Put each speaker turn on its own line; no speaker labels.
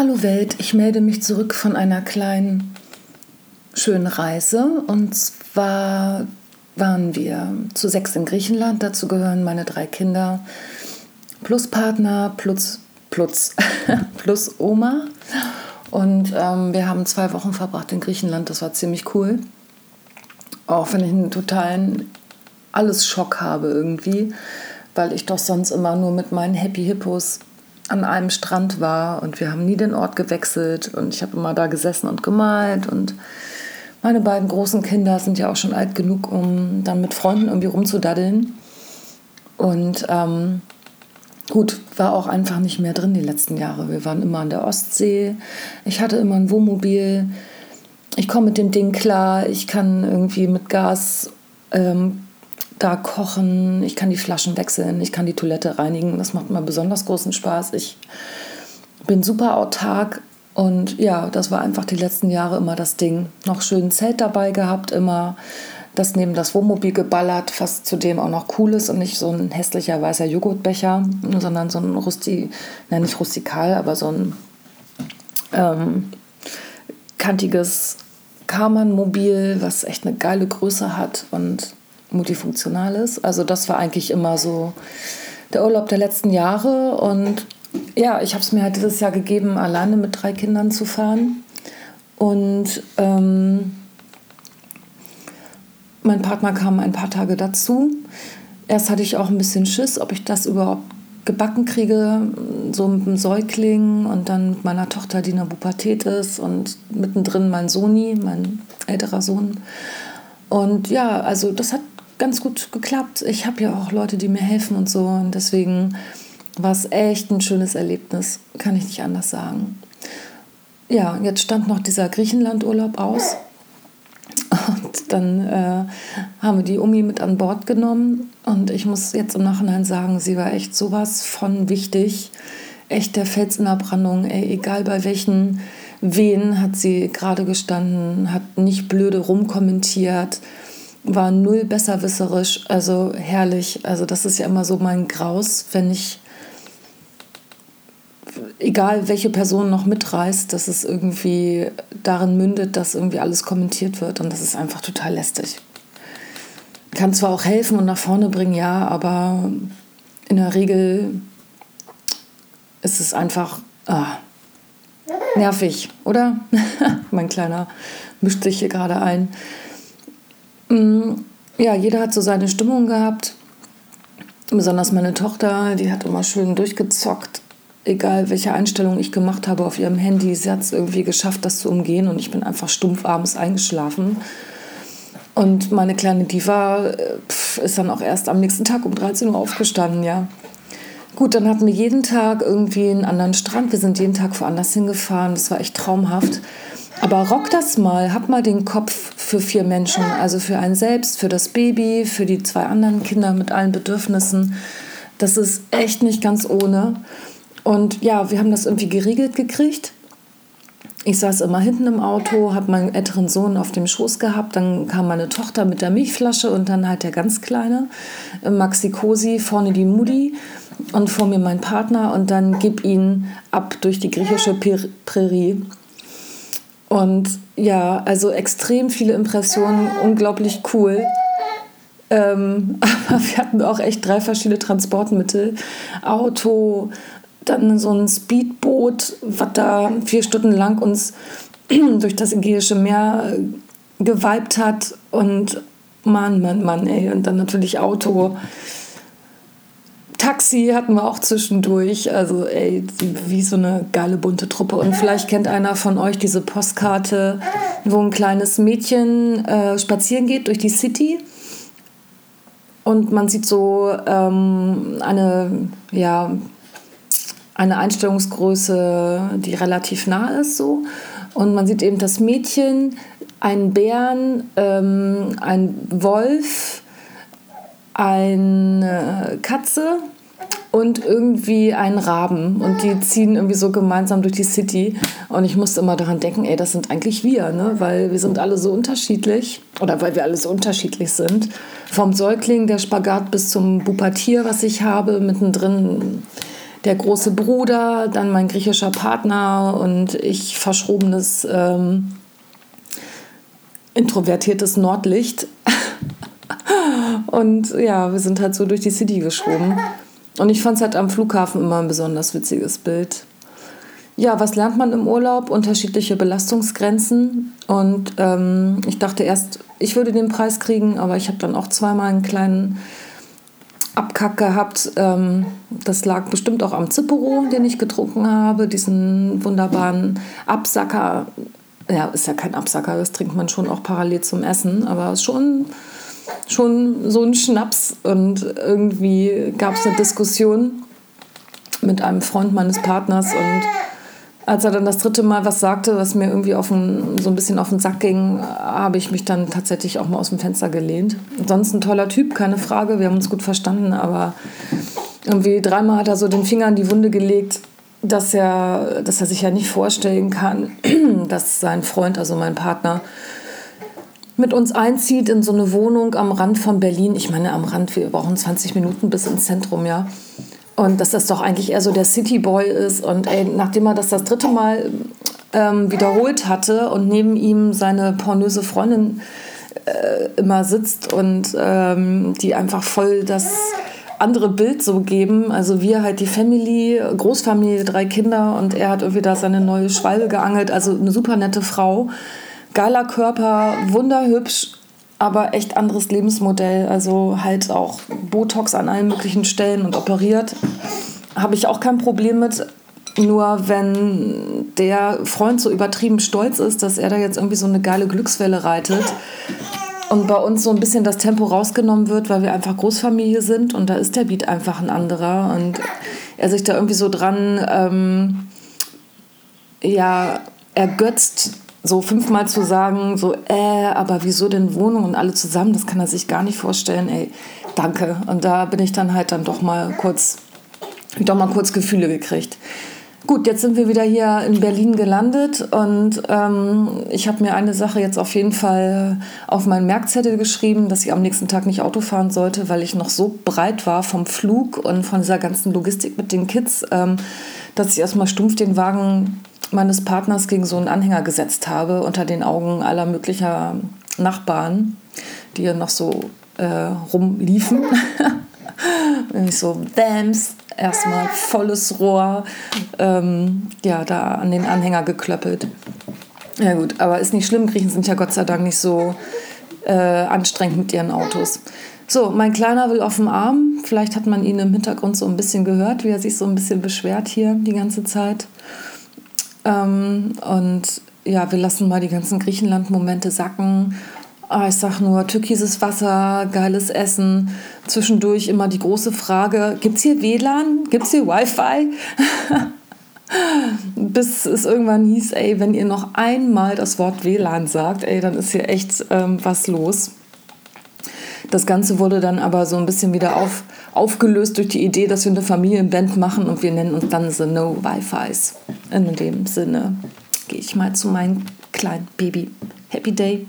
Hallo Welt, ich melde mich zurück von einer kleinen, schönen Reise. Und zwar waren wir zu sechs in Griechenland. Dazu gehören meine drei Kinder plus Partner plus, plus, plus Oma. Und ähm, wir haben zwei Wochen verbracht in Griechenland. Das war ziemlich cool. Auch wenn ich einen totalen Alles-Schock habe irgendwie, weil ich doch sonst immer nur mit meinen Happy Hippos an einem Strand war und wir haben nie den Ort gewechselt und ich habe immer da gesessen und gemalt und meine beiden großen Kinder sind ja auch schon alt genug, um dann mit Freunden irgendwie rumzudaddeln. Und ähm, gut, war auch einfach nicht mehr drin die letzten Jahre. Wir waren immer an der Ostsee. Ich hatte immer ein Wohnmobil. Ich komme mit dem Ding klar. Ich kann irgendwie mit Gas ähm, da kochen, ich kann die Flaschen wechseln, ich kann die Toilette reinigen. Das macht mir besonders großen Spaß. Ich bin super autark und ja, das war einfach die letzten Jahre immer das Ding. Noch schön Zelt dabei gehabt, immer das neben das Wohnmobil geballert, was zudem auch noch cool ist und nicht so ein hässlicher weißer Joghurtbecher, sondern so ein Rusti, nein, nicht rustikal, aber so ein ähm, kantiges Karmann-Mobil, was echt eine geile Größe hat und multifunktional ist. Also das war eigentlich immer so der Urlaub der letzten Jahre. Und ja, ich habe es mir halt dieses Jahr gegeben, alleine mit drei Kindern zu fahren. Und ähm, mein Partner kam ein paar Tage dazu. Erst hatte ich auch ein bisschen Schiss, ob ich das überhaupt gebacken kriege, so mit dem Säugling und dann mit meiner Tochter, die in der Pubertät ist und mittendrin mein Soni, mein älterer Sohn. Und ja, also das hat ganz gut geklappt. Ich habe ja auch Leute, die mir helfen und so. Und deswegen war es echt ein schönes Erlebnis, kann ich nicht anders sagen. Ja, jetzt stand noch dieser Griechenlandurlaub aus. Und dann äh, haben wir die Umi mit an Bord genommen. Und ich muss jetzt im Nachhinein sagen, sie war echt sowas von wichtig. Echt der Fels in der Brandung. Ey, egal bei welchen Wehen hat sie gerade gestanden, hat nicht blöde rumkommentiert war null besserwisserisch, also herrlich. Also das ist ja immer so mein Graus, wenn ich, egal welche Person noch mitreißt, dass es irgendwie darin mündet, dass irgendwie alles kommentiert wird und das ist einfach total lästig. Kann zwar auch helfen und nach vorne bringen, ja, aber in der Regel ist es einfach ah, nervig, oder? mein Kleiner mischt sich hier gerade ein. Mm, ja, jeder hat so seine Stimmung gehabt. Besonders meine Tochter, die hat immer schön durchgezockt. Egal welche Einstellung ich gemacht habe auf ihrem Handy, sie hat es irgendwie geschafft, das zu umgehen und ich bin einfach stumpf abends eingeschlafen. Und meine kleine Diva äh, pf, ist dann auch erst am nächsten Tag um 13 Uhr aufgestanden, ja. Gut, dann hatten wir jeden Tag irgendwie einen anderen Strand. Wir sind jeden Tag woanders hingefahren. Das war echt traumhaft. Aber rock das mal, hab mal den Kopf für vier Menschen, also für einen selbst, für das Baby, für die zwei anderen Kinder mit allen Bedürfnissen. Das ist echt nicht ganz ohne. Und ja, wir haben das irgendwie geregelt gekriegt. Ich saß immer hinten im Auto, habe meinen älteren Sohn auf dem Schoß gehabt, dann kam meine Tochter mit der Milchflasche und dann halt der ganz kleine, Maxi Cosi, vorne die Mutti und vor mir mein Partner und dann gib ihn ab durch die griechische Prärie. Und ja, also extrem viele Impressionen, unglaublich cool. Ähm, aber wir hatten auch echt drei verschiedene Transportmittel. Auto, dann so ein Speedboot, was da vier Stunden lang uns durch das Ägäische Meer geweibt hat. Und Mann, Mann, Mann, ey. Und dann natürlich Auto. Taxi hatten wir auch zwischendurch. Also, ey, wie so eine geile bunte Truppe. Und vielleicht kennt einer von euch diese Postkarte, wo ein kleines Mädchen äh, spazieren geht durch die City. Und man sieht so ähm, eine, ja, eine Einstellungsgröße, die relativ nah ist. So. Und man sieht eben das Mädchen, einen Bären, ähm, einen Wolf, eine Katze und irgendwie einen Raben und die ziehen irgendwie so gemeinsam durch die City und ich musste immer daran denken, ey, das sind eigentlich wir, ne? weil wir sind alle so unterschiedlich oder weil wir alle so unterschiedlich sind. Vom Säugling, der Spagat bis zum Bupatier, was ich habe, mittendrin der große Bruder, dann mein griechischer Partner und ich verschrobenes, ähm, introvertiertes Nordlicht. und ja, wir sind halt so durch die City geschoben. Und ich fand es halt am Flughafen immer ein besonders witziges Bild. Ja, was lernt man im Urlaub? Unterschiedliche Belastungsgrenzen. Und ähm, ich dachte erst, ich würde den Preis kriegen, aber ich habe dann auch zweimal einen kleinen Abkack gehabt. Ähm, das lag bestimmt auch am Zippero, den ich getrunken habe, diesen wunderbaren Absacker. Ja, ist ja kein Absacker, das trinkt man schon auch parallel zum Essen, aber schon, schon so ein Schnaps. Und irgendwie gab es eine Diskussion mit einem Freund meines Partners und als er dann das dritte Mal was sagte, was mir irgendwie den, so ein bisschen auf den Sack ging, habe ich mich dann tatsächlich auch mal aus dem Fenster gelehnt. Sonst ein toller Typ, keine Frage, wir haben uns gut verstanden, aber irgendwie dreimal hat er so den Finger in die Wunde gelegt, dass er, dass er sich ja nicht vorstellen kann, dass sein Freund, also mein Partner, mit uns einzieht in so eine Wohnung am Rand von Berlin. Ich meine, am Rand, wir brauchen 20 Minuten bis ins Zentrum, ja. Und dass das doch eigentlich eher so der Cityboy ist. Und ey, nachdem er das das dritte Mal ähm, wiederholt hatte und neben ihm seine pornöse Freundin äh, immer sitzt und ähm, die einfach voll das andere Bild so geben. Also wir halt die Family, Großfamilie, drei Kinder und er hat irgendwie da seine neue Schwalbe geangelt. Also eine super nette Frau, geiler Körper, wunderhübsch aber echt anderes Lebensmodell. Also halt auch Botox an allen möglichen Stellen und operiert. Habe ich auch kein Problem mit. Nur wenn der Freund so übertrieben stolz ist, dass er da jetzt irgendwie so eine geile Glückswelle reitet und bei uns so ein bisschen das Tempo rausgenommen wird, weil wir einfach Großfamilie sind und da ist der Beat einfach ein anderer und er sich da irgendwie so dran ähm, ja ergötzt so fünfmal zu sagen, so, äh, aber wieso denn Wohnung und alle zusammen, das kann er sich gar nicht vorstellen, ey, danke. Und da bin ich dann halt dann doch mal kurz, doch mal kurz Gefühle gekriegt. Gut, jetzt sind wir wieder hier in Berlin gelandet und ähm, ich habe mir eine Sache jetzt auf jeden Fall auf meinen Merkzettel geschrieben, dass ich am nächsten Tag nicht Auto fahren sollte, weil ich noch so breit war vom Flug und von dieser ganzen Logistik mit den Kids, ähm, dass ich erstmal stumpf den Wagen meines Partners gegen so einen Anhänger gesetzt habe, unter den Augen aller möglicher Nachbarn, die ja noch so äh, rumliefen. ich so, Bams, erstmal volles Rohr, ähm, ja, da an den Anhänger geklöppelt. Ja gut, aber ist nicht schlimm, Griechen sind ja Gott sei Dank nicht so äh, anstrengend mit ihren Autos. So, mein Kleiner will auf dem Arm. Vielleicht hat man ihn im Hintergrund so ein bisschen gehört, wie er sich so ein bisschen beschwert hier die ganze Zeit. Ähm, und ja, wir lassen mal die ganzen Griechenland-Momente sacken. Ah, ich sag nur, türkises Wasser, geiles Essen. Zwischendurch immer die große Frage: Gibt es hier WLAN? Gibt es hier Wi-Fi? Bis es irgendwann hieß: Ey, wenn ihr noch einmal das Wort WLAN sagt, ey, dann ist hier echt ähm, was los. Das Ganze wurde dann aber so ein bisschen wieder auf, aufgelöst durch die Idee, dass wir eine Familienband machen und wir nennen uns dann The No Wi-Fis. In dem Sinne gehe ich mal zu meinem kleinen Baby. Happy Day.